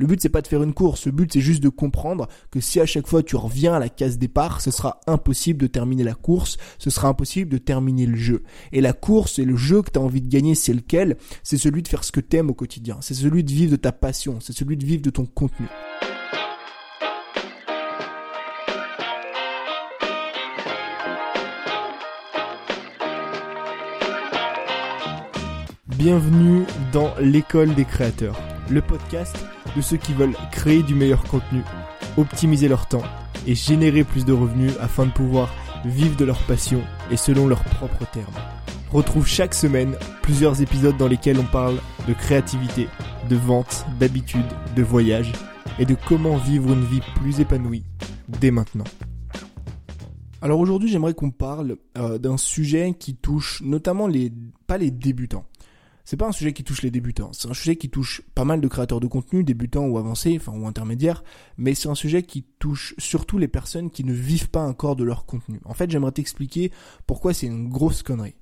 Le but c'est pas de faire une course, le but c'est juste de comprendre que si à chaque fois tu reviens à la case départ, ce sera impossible de terminer la course, ce sera impossible de terminer le jeu. Et la course et le jeu que tu as envie de gagner, c'est lequel? C'est celui de faire ce que t'aimes au quotidien, c'est celui de vivre de ta passion, c'est celui de vivre de ton contenu. Bienvenue dans l'école des créateurs, le podcast de ceux qui veulent créer du meilleur contenu, optimiser leur temps et générer plus de revenus afin de pouvoir vivre de leur passion et selon leurs propres termes. Retrouve chaque semaine plusieurs épisodes dans lesquels on parle de créativité, de vente, d'habitude, de voyage et de comment vivre une vie plus épanouie dès maintenant. Alors aujourd'hui j'aimerais qu'on parle euh, d'un sujet qui touche notamment les pas les débutants c'est pas un sujet qui touche les débutants, c'est un sujet qui touche pas mal de créateurs de contenu, débutants ou avancés, enfin ou intermédiaires, mais c'est un sujet qui touche surtout les personnes qui ne vivent pas encore de leur contenu. En fait, j'aimerais t'expliquer pourquoi c'est une grosse connerie.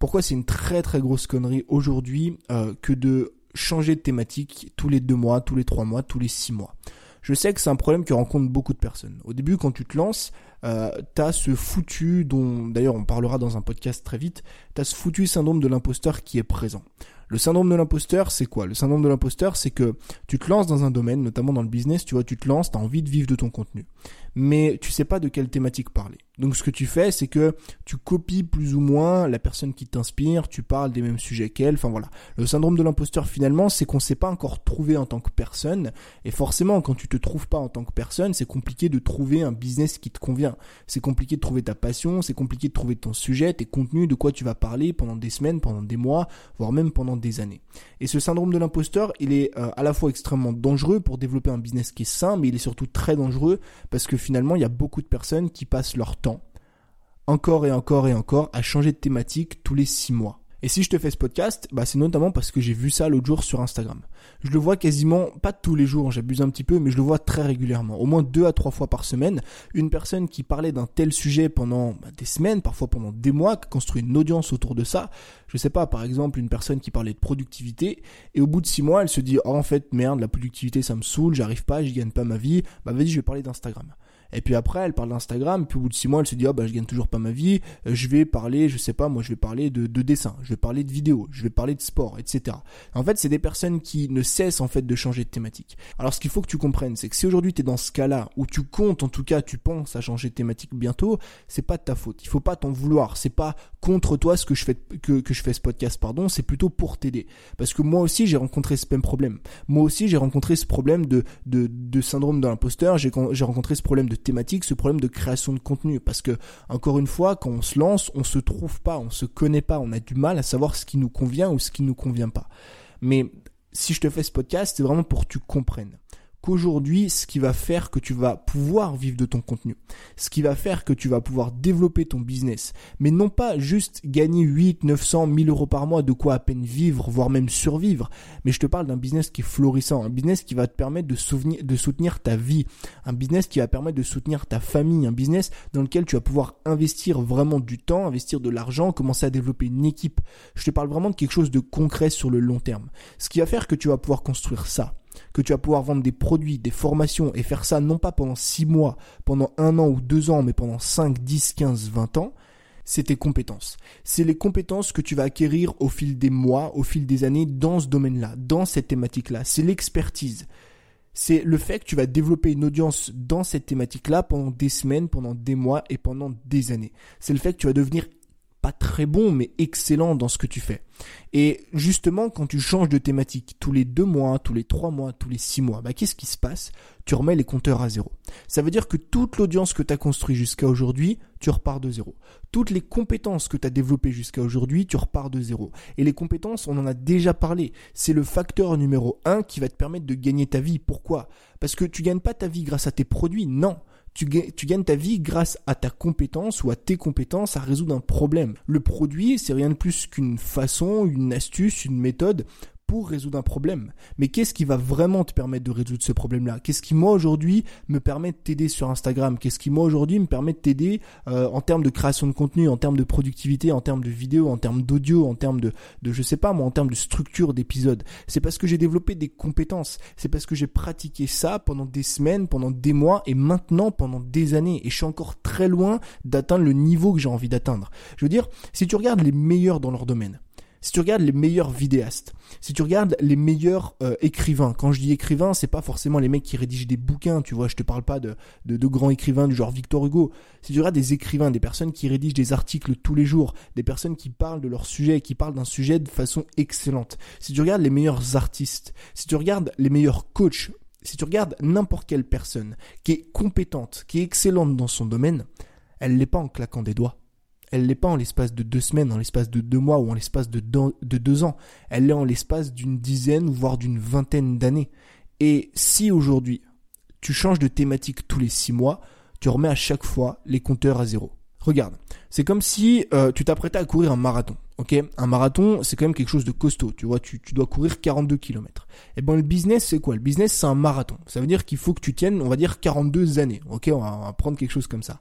Pourquoi c'est une très très grosse connerie aujourd'hui euh, que de changer de thématique tous les deux mois, tous les trois mois, tous les six mois. Je sais que c'est un problème que rencontrent beaucoup de personnes. Au début, quand tu te lances, euh, t'as ce foutu, dont d'ailleurs on parlera dans un podcast très vite, t'as ce foutu syndrome de l'imposteur qui est présent. Le syndrome de l'imposteur, c'est quoi? Le syndrome de l'imposteur, c'est que tu te lances dans un domaine, notamment dans le business, tu vois, tu te lances, t'as envie de vivre de ton contenu, mais tu sais pas de quelle thématique parler. Donc ce que tu fais, c'est que tu copies plus ou moins la personne qui t'inspire, tu parles des mêmes sujets qu'elle, enfin voilà. Le syndrome de l'imposteur finalement, c'est qu'on s'est pas encore trouvé en tant que personne, et forcément quand tu te trouves pas en tant que personne, c'est compliqué de trouver un business qui te convient. C'est compliqué de trouver ta passion, c'est compliqué de trouver ton sujet, tes contenus, de quoi tu vas parler pendant des semaines, pendant des mois, voire même pendant des années. Et ce syndrome de l'imposteur, il est euh, à la fois extrêmement dangereux pour développer un business qui est sain, mais il est surtout très dangereux parce que finalement, il y a beaucoup de personnes qui passent leur temps encore et encore et encore à changer de thématique tous les six mois. Et si je te fais ce podcast, bah c'est notamment parce que j'ai vu ça l'autre jour sur Instagram. Je le vois quasiment, pas tous les jours, j'abuse un petit peu, mais je le vois très régulièrement. Au moins deux à trois fois par semaine, une personne qui parlait d'un tel sujet pendant bah, des semaines, parfois pendant des mois, qui construit une audience autour de ça. Je sais pas, par exemple, une personne qui parlait de productivité, et au bout de six mois, elle se dit, oh en fait, merde, la productivité ça me saoule, j'arrive pas, je gagne pas ma vie, bah vas-y, je vais parler d'Instagram. Et puis après, elle parle d'Instagram, puis au bout de six mois, elle se dit, oh, bah, je gagne toujours pas ma vie, euh, je vais parler, je sais pas, moi, je vais parler de, de dessin, je vais parler de vidéo, je vais parler de sport, etc. En fait, c'est des personnes qui ne cessent, en fait, de changer de thématique. Alors, ce qu'il faut que tu comprennes, c'est que si aujourd'hui tu es dans ce cas-là, où tu comptes, en tout cas, tu penses à changer de thématique bientôt, c'est pas de ta faute. Il faut pas t'en vouloir. C'est pas contre toi ce que je fais, que, je fais ce podcast, pardon, c'est plutôt pour t'aider. Parce que moi aussi, j'ai rencontré ce même problème. Moi aussi, j'ai rencontré ce problème de, de, de syndrome de l'imposteur, j'ai rencontré ce problème de thématique, ce problème de création de contenu. Parce que encore une fois quand on se lance on se trouve pas on se connaît pas. On a du mal à savoir ce qui nous convient ou ce qui nous convient pas. Mais si je te fais ce podcast c'est vraiment pour que tu comprennes qu'aujourd'hui, ce qui va faire que tu vas pouvoir vivre de ton contenu, ce qui va faire que tu vas pouvoir développer ton business, mais non pas juste gagner 8, 900, 1000 euros par mois, de quoi à peine vivre, voire même survivre, mais je te parle d'un business qui est florissant, un business qui va te permettre de, de soutenir ta vie, un business qui va permettre de soutenir ta famille, un business dans lequel tu vas pouvoir investir vraiment du temps, investir de l'argent, commencer à développer une équipe. Je te parle vraiment de quelque chose de concret sur le long terme. Ce qui va faire que tu vas pouvoir construire ça que tu vas pouvoir vendre des produits, des formations et faire ça non pas pendant 6 mois, pendant un an ou deux ans, mais pendant 5, 10, 15, 20 ans, c'est tes compétences. C'est les compétences que tu vas acquérir au fil des mois, au fil des années dans ce domaine-là, dans cette thématique-là. C'est l'expertise. C'est le fait que tu vas développer une audience dans cette thématique-là pendant des semaines, pendant des mois et pendant des années. C'est le fait que tu vas devenir pas très bon, mais excellent dans ce que tu fais. Et justement, quand tu changes de thématique tous les deux mois, tous les trois mois, tous les six mois, bah, qu'est-ce qui se passe? Tu remets les compteurs à zéro. Ça veut dire que toute l'audience que tu as construite jusqu'à aujourd'hui, tu repars de zéro. Toutes les compétences que tu as développées jusqu'à aujourd'hui, tu repars de zéro. Et les compétences, on en a déjà parlé. C'est le facteur numéro un qui va te permettre de gagner ta vie. Pourquoi? Parce que tu gagnes pas ta vie grâce à tes produits, non tu, gagnes ta vie grâce à ta compétence ou à tes compétences à résoudre un problème. Le produit, c'est rien de plus qu'une façon, une astuce, une méthode pour résoudre un problème. Mais qu'est-ce qui va vraiment te permettre de résoudre ce problème-là? Qu'est-ce qui moi aujourd'hui me permet de t'aider sur Instagram? Qu'est-ce qui moi aujourd'hui me permet de t'aider euh, en termes de création de contenu, en termes de productivité, en termes de vidéo, en termes d'audio, en termes de, de je sais pas moi, en termes de structure d'épisode C'est parce que j'ai développé des compétences. C'est parce que j'ai pratiqué ça pendant des semaines, pendant des mois et maintenant pendant des années. Et je suis encore très loin d'atteindre le niveau que j'ai envie d'atteindre. Je veux dire, si tu regardes les meilleurs dans leur domaine, si tu regardes les meilleurs vidéastes, si tu regardes les meilleurs euh, écrivains, quand je dis écrivains, c'est pas forcément les mecs qui rédigent des bouquins, tu vois, je te parle pas de, de, grands écrivains du genre Victor Hugo. Si tu regardes des écrivains, des personnes qui rédigent des articles tous les jours, des personnes qui parlent de leur sujet, qui parlent d'un sujet de façon excellente. Si tu regardes les meilleurs artistes, si tu regardes les meilleurs coachs, si tu regardes n'importe quelle personne qui est compétente, qui est excellente dans son domaine, elle l'est pas en claquant des doigts elle l'est pas en l'espace de deux semaines, en l'espace de deux mois ou en l'espace de, de deux ans. Elle l'est en l'espace d'une dizaine, voire d'une vingtaine d'années. Et si aujourd'hui, tu changes de thématique tous les six mois, tu remets à chaque fois les compteurs à zéro. Regarde, c'est comme si euh, tu t'apprêtais à courir un marathon. Un marathon, c'est quand même quelque chose de costaud. Tu vois, tu, dois courir 42 km. Et ben le business, c'est quoi? Le business, c'est un marathon. Ça veut dire qu'il faut que tu tiennes, on va dire 42 années. On va prendre quelque chose comme ça.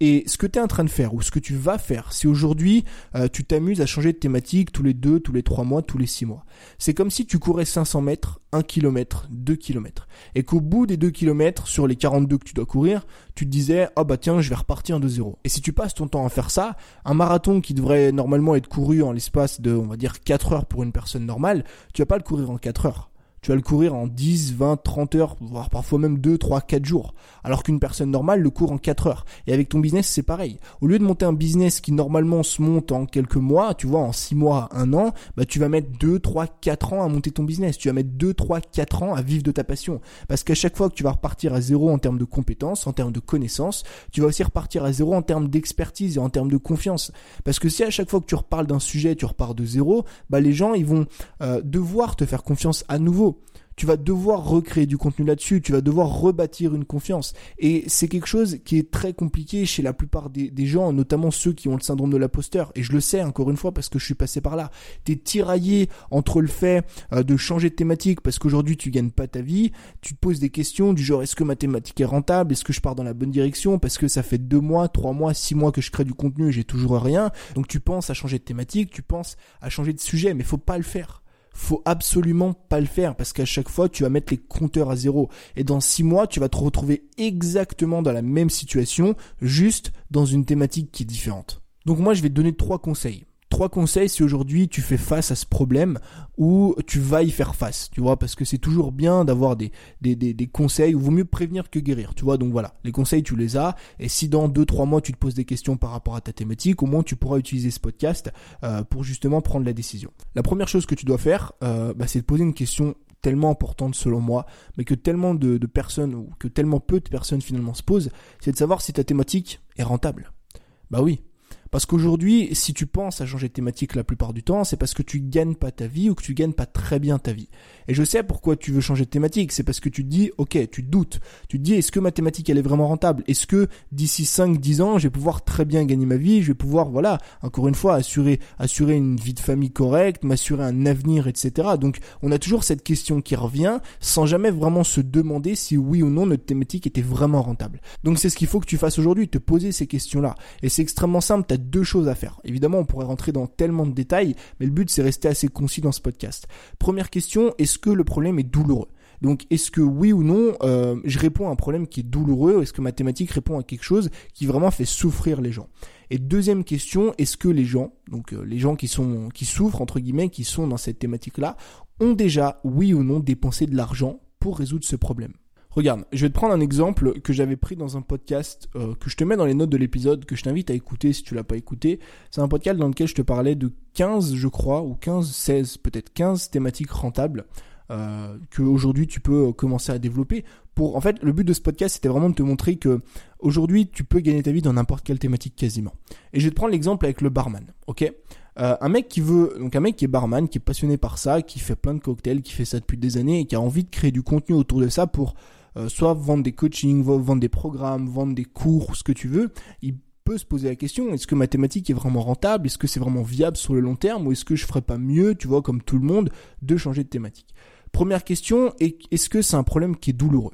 Et ce que tu es en train de faire, ou ce que tu vas faire, si aujourd'hui euh, tu t'amuses à changer de thématique tous les deux, tous les trois mois, tous les six mois, c'est comme si tu courais 500 mètres, 1 km, 2 km, et qu'au bout des 2 km, sur les 42 que tu dois courir, tu te disais, oh bah tiens, je vais repartir de zéro. Et si tu passes ton temps à faire ça, un marathon qui devrait normalement être couru en l'espace de, on va dire, 4 heures pour une personne normale, tu vas pas le courir en 4 heures tu vas le courir en 10, 20, 30 heures, voire parfois même 2, 3, 4 jours. Alors qu'une personne normale le court en 4 heures. Et avec ton business, c'est pareil. Au lieu de monter un business qui normalement se monte en quelques mois, tu vois, en 6 mois, 1 an, bah tu vas mettre 2, 3, 4 ans à monter ton business. Tu vas mettre 2, 3, 4 ans à vivre de ta passion. Parce qu'à chaque fois que tu vas repartir à zéro en termes de compétences, en termes de connaissances, tu vas aussi repartir à zéro en termes d'expertise et en termes de confiance. Parce que si à chaque fois que tu reparles d'un sujet, tu repars de zéro, bah les gens, ils vont euh, devoir te faire confiance à nouveau tu vas devoir recréer du contenu là-dessus, tu vas devoir rebâtir une confiance. Et c'est quelque chose qui est très compliqué chez la plupart des, gens, notamment ceux qui ont le syndrome de l'imposteur. Et je le sais encore une fois parce que je suis passé par là. T'es tiraillé entre le fait euh, de changer de thématique parce qu'aujourd'hui tu gagnes pas ta vie, tu te poses des questions du genre est-ce que ma thématique est rentable, est-ce que je pars dans la bonne direction? Parce que ça fait deux mois, trois mois, six mois que je crée du contenu et j'ai toujours rien. Donc tu penses à changer de thématique, tu penses à changer de sujet, mais faut pas le faire faut absolument pas le faire parce qu'à chaque fois tu vas mettre les compteurs à zéro et dans six mois tu vas te retrouver exactement dans la même situation juste dans une thématique qui est différente. Donc moi je vais te donner trois conseils trois conseils si aujourd'hui tu fais face à ce problème ou tu vas y faire face, tu vois, parce que c'est toujours bien d'avoir des, des, des, des, conseils, ou vaut mieux prévenir que guérir, tu vois, donc voilà, les conseils tu les as, et si dans deux trois mois tu te poses des questions par rapport à ta thématique, au moins tu pourras utiliser ce podcast euh, pour justement prendre la décision. La première chose que tu dois faire, euh, bah, c'est de poser une question tellement importante selon moi, mais que tellement de, de personnes, ou que tellement peu de personnes finalement se posent, c'est de savoir si ta thématique est rentable. Bah oui, parce qu'aujourd'hui, si tu penses à changer de thématique la plupart du temps, c'est parce que tu gagnes pas ta vie ou que tu gagnes pas très bien ta vie. Et je sais pourquoi tu veux changer de thématique, c'est parce que tu te dis, ok, tu te doutes. Tu te dis, est-ce que ma thématique, elle est vraiment rentable? Est-ce que d'ici 5, 10 ans, je vais pouvoir très bien gagner ma vie? Je vais pouvoir, voilà, encore une fois, assurer, assurer une vie de famille correcte, m'assurer un avenir, etc. Donc, on a toujours cette question qui revient sans jamais vraiment se demander si oui ou non notre thématique était vraiment rentable. Donc, c'est ce qu'il faut que tu fasses aujourd'hui, te poser ces questions-là. Et c'est extrêmement simple, deux choses à faire. Évidemment, on pourrait rentrer dans tellement de détails, mais le but c'est rester assez concis dans ce podcast. Première question, est-ce que le problème est douloureux? Donc est-ce que oui ou non, euh, je réponds à un problème qui est douloureux? Est-ce que ma thématique répond à quelque chose qui vraiment fait souffrir les gens? Et deuxième question, est-ce que les gens, donc euh, les gens qui sont qui souffrent entre guillemets, qui sont dans cette thématique-là, ont déjà oui ou non dépensé de l'argent pour résoudre ce problème? Regarde, je vais te prendre un exemple que j'avais pris dans un podcast euh, que je te mets dans les notes de l'épisode, que je t'invite à écouter si tu l'as pas écouté. C'est un podcast dans lequel je te parlais de 15, je crois, ou 15, 16, peut-être 15 thématiques rentables euh, que aujourd'hui tu peux commencer à développer. Pour, en fait, le but de ce podcast, c'était vraiment de te montrer que aujourd'hui tu peux gagner ta vie dans n'importe quelle thématique quasiment. Et je vais te prendre l'exemple avec le barman, ok? Euh, un mec qui veut, donc un mec qui est barman, qui est passionné par ça, qui fait plein de cocktails, qui fait ça depuis des années et qui a envie de créer du contenu autour de ça pour euh, soit vendre des coachings, vendre des programmes, vendre des cours, ce que tu veux. Il peut se poser la question, est-ce que ma thématique est vraiment rentable? Est-ce que c'est vraiment viable sur le long terme? Ou est-ce que je ferais pas mieux, tu vois, comme tout le monde, de changer de thématique? Première question, est-ce que c'est un problème qui est douloureux?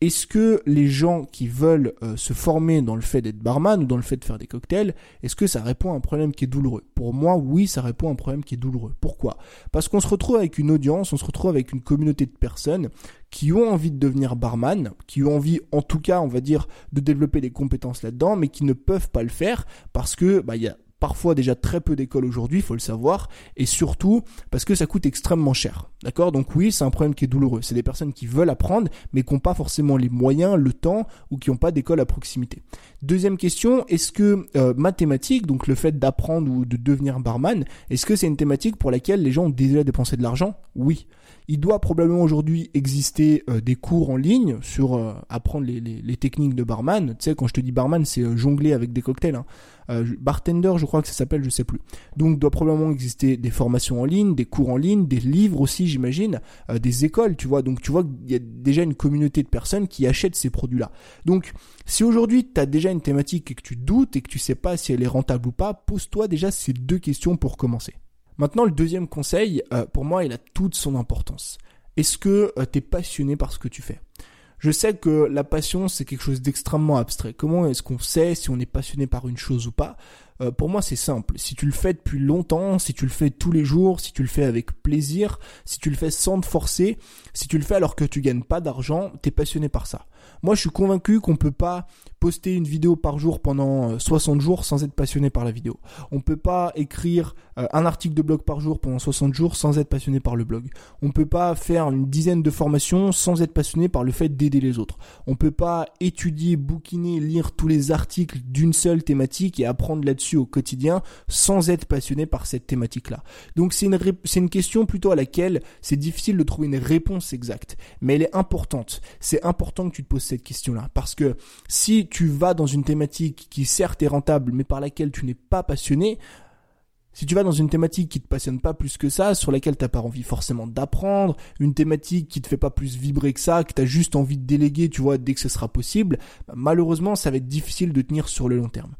Est-ce que les gens qui veulent euh, se former dans le fait d'être barman ou dans le fait de faire des cocktails, est-ce que ça répond à un problème qui est douloureux? Pour moi, oui, ça répond à un problème qui est douloureux. Pourquoi? Parce qu'on se retrouve avec une audience, on se retrouve avec une communauté de personnes qui ont envie de devenir barman, qui ont envie, en tout cas, on va dire, de développer des compétences là-dedans, mais qui ne peuvent pas le faire parce que bah il y a parfois déjà très peu d'écoles aujourd'hui, il faut le savoir, et surtout parce que ça coûte extrêmement cher. D'accord? Donc oui, c'est un problème qui est douloureux. C'est des personnes qui veulent apprendre, mais qui n'ont pas forcément les moyens, le temps, ou qui n'ont pas d'école à proximité. Deuxième question, est-ce que euh, mathématiques, donc le fait d'apprendre ou de devenir barman, est-ce que c'est une thématique pour laquelle les gens ont déjà dépensé de l'argent? Oui. Il doit probablement aujourd'hui exister euh, des cours en ligne sur euh, apprendre les, les, techniques de barman. Tu sais, quand je te dis barman, c'est euh, jongler avec des cocktails. Hein. bartender, je crois que ça s'appelle, je sais plus. Donc, doit probablement exister des formations en ligne, des cours en ligne, des livres aussi, j'imagine, des écoles, tu vois. Donc, tu vois qu'il y a déjà une communauté de personnes qui achètent ces produits-là. Donc, si aujourd'hui tu as déjà une thématique et que tu doutes et que tu sais pas si elle est rentable ou pas, pose-toi déjà ces deux questions pour commencer. Maintenant, le deuxième conseil, euh, pour moi, il a toute son importance. Est-ce que euh, tu passionné par ce que tu fais? Je sais que la passion, c'est quelque chose d'extrêmement abstrait. Comment est-ce qu'on sait si on est passionné par une chose ou pas? Euh, pour moi, c'est simple. Si tu le fais depuis longtemps, si tu le fais tous les jours, si tu le fais avec plaisir, si tu le fais sans te forcer, si tu le fais alors que tu gagnes pas d'argent, t'es passionné par ça. Moi, je suis convaincu qu'on peut pas poster une vidéo par jour pendant 60 euh, jours sans être passionné par la vidéo. On peut pas écrire euh, un article de blog par jour pendant 60 jours sans être passionné par le blog. On peut pas faire une dizaine de formations sans être passionné par le fait d'aider les autres. On peut pas étudier, bouquiner, lire tous les articles d'une seule thématique et apprendre là-dessus au quotidien sans être passionné par cette thématique-là. Donc c'est une, c'est une question plutôt à laquelle c'est difficile de trouver une réponse exacte, mais elle est importante. C'est important que tu te poses cette question-là parce que si tu vas dans une thématique qui certes est rentable mais par laquelle tu n'es pas passionné, si tu vas dans une thématique qui te passionne pas plus que ça, sur laquelle t'as pas envie forcément d'apprendre, une thématique qui te fait pas plus vibrer que ça, que t'as juste envie de déléguer, tu vois, dès que ce sera possible, bah, malheureusement, ça va être difficile de tenir sur le long terme.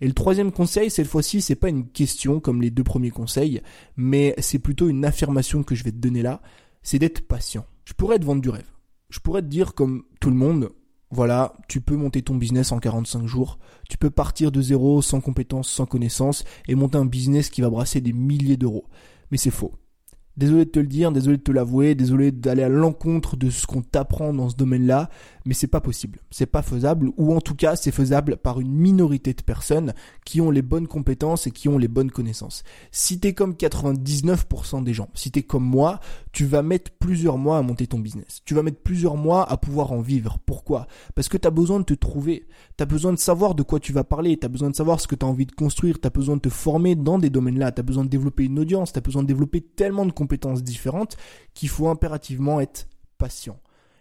Et le troisième conseil, cette fois-ci, c'est pas une question comme les deux premiers conseils, mais c'est plutôt une affirmation que je vais te donner là, c'est d'être patient. Je pourrais te vendre du rêve. Je pourrais te dire comme tout le monde, voilà, tu peux monter ton business en 45 jours, tu peux partir de zéro, sans compétences, sans connaissances, et monter un business qui va brasser des milliers d'euros. Mais c'est faux. Désolé de te le dire, désolé de te l'avouer, désolé d'aller à l'encontre de ce qu'on t'apprend dans ce domaine-là, mais c'est pas possible. C'est pas faisable, ou en tout cas, c'est faisable par une minorité de personnes qui ont les bonnes compétences et qui ont les bonnes connaissances. Si t'es comme 99% des gens, si t'es comme moi, tu vas mettre plusieurs mois à monter ton business. Tu vas mettre plusieurs mois à pouvoir en vivre. Pourquoi? Parce que t'as besoin de te trouver. T'as besoin de savoir de quoi tu vas parler. T'as besoin de savoir ce que t'as envie de construire. T'as besoin de te former dans des domaines-là. T'as besoin de développer une audience. T'as besoin de développer tellement de compétences différentes qu'il faut impérativement être patient.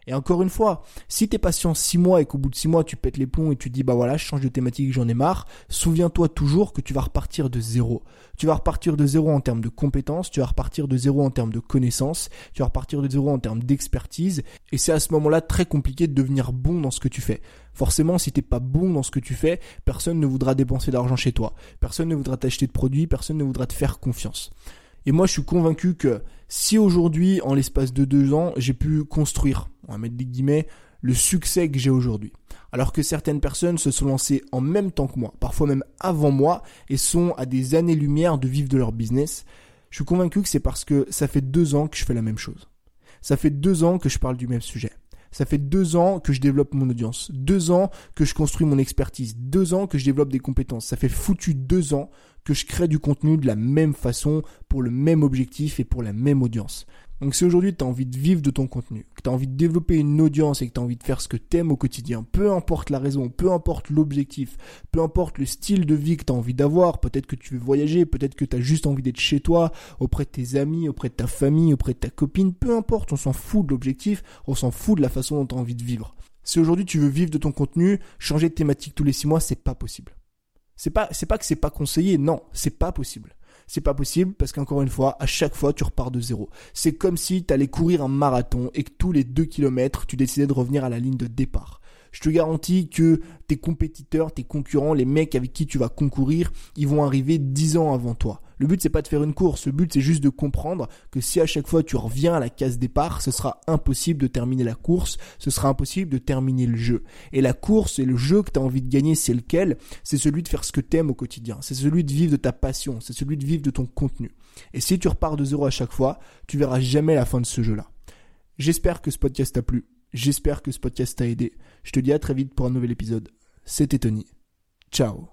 Et encore une fois, si t'es patient six mois et qu'au bout de six mois tu pètes les plombs et tu dis bah voilà je change de thématique, j'en ai marre, souviens-toi toujours que tu vas repartir de zéro. Tu vas repartir de zéro en termes de compétences, tu vas repartir de zéro en termes de connaissances, tu vas repartir de zéro en termes d'expertise, et c'est à ce moment-là très compliqué de devenir bon dans ce que tu fais. Forcément, si t'es pas bon dans ce que tu fais, personne ne voudra dépenser d'argent chez toi, personne ne voudra t'acheter de produits, personne ne voudra te faire confiance. Et moi, je suis convaincu que si aujourd'hui, en l'espace de deux ans, j'ai pu construire, on va mettre des guillemets, le succès que j'ai aujourd'hui. Alors que certaines personnes se sont lancées en même temps que moi, parfois même avant moi, et sont à des années-lumière de vivre de leur business, je suis convaincu que c'est parce que ça fait deux ans que je fais la même chose. Ça fait deux ans que je parle du même sujet. Ça fait deux ans que je développe mon audience, deux ans que je construis mon expertise, deux ans que je développe des compétences. Ça fait foutu deux ans que je crée du contenu de la même façon, pour le même objectif et pour la même audience. Donc si aujourd'hui tu as envie de vivre de ton contenu, que tu as envie de développer une audience et que tu as envie de faire ce que tu aimes au quotidien, peu importe la raison, peu importe l'objectif, peu importe le style de vie que tu as envie d'avoir, peut-être que tu veux voyager, peut-être que tu as juste envie d'être chez toi, auprès de tes amis, auprès de ta famille, auprès de ta copine, peu importe, on s'en fout de l'objectif, on s'en fout de la façon dont tu as envie de vivre. Si aujourd'hui tu veux vivre de ton contenu, changer de thématique tous les six mois, c'est pas possible. C'est pas, c'est pas que c'est pas conseillé, non, c'est pas possible. C'est pas possible parce qu'encore une fois, à chaque fois, tu repars de zéro. C'est comme si tu allais courir un marathon et que tous les deux kilomètres, tu décidais de revenir à la ligne de départ. Je te garantis que tes compétiteurs, tes concurrents, les mecs avec qui tu vas concourir, ils vont arriver 10 ans avant toi. Le but c'est pas de faire une course, le but c'est juste de comprendre que si à chaque fois tu reviens à la case départ, ce sera impossible de terminer la course, ce sera impossible de terminer le jeu. Et la course et le jeu que tu as envie de gagner, c'est lequel? C'est celui de faire ce que tu aimes au quotidien, c'est celui de vivre de ta passion, c'est celui de vivre de ton contenu. Et si tu repars de zéro à chaque fois, tu verras jamais la fin de ce jeu-là. J'espère que ce podcast t'a plu, j'espère que ce podcast t'a aidé. Je te dis à très vite pour un nouvel épisode. C'était Tony. Ciao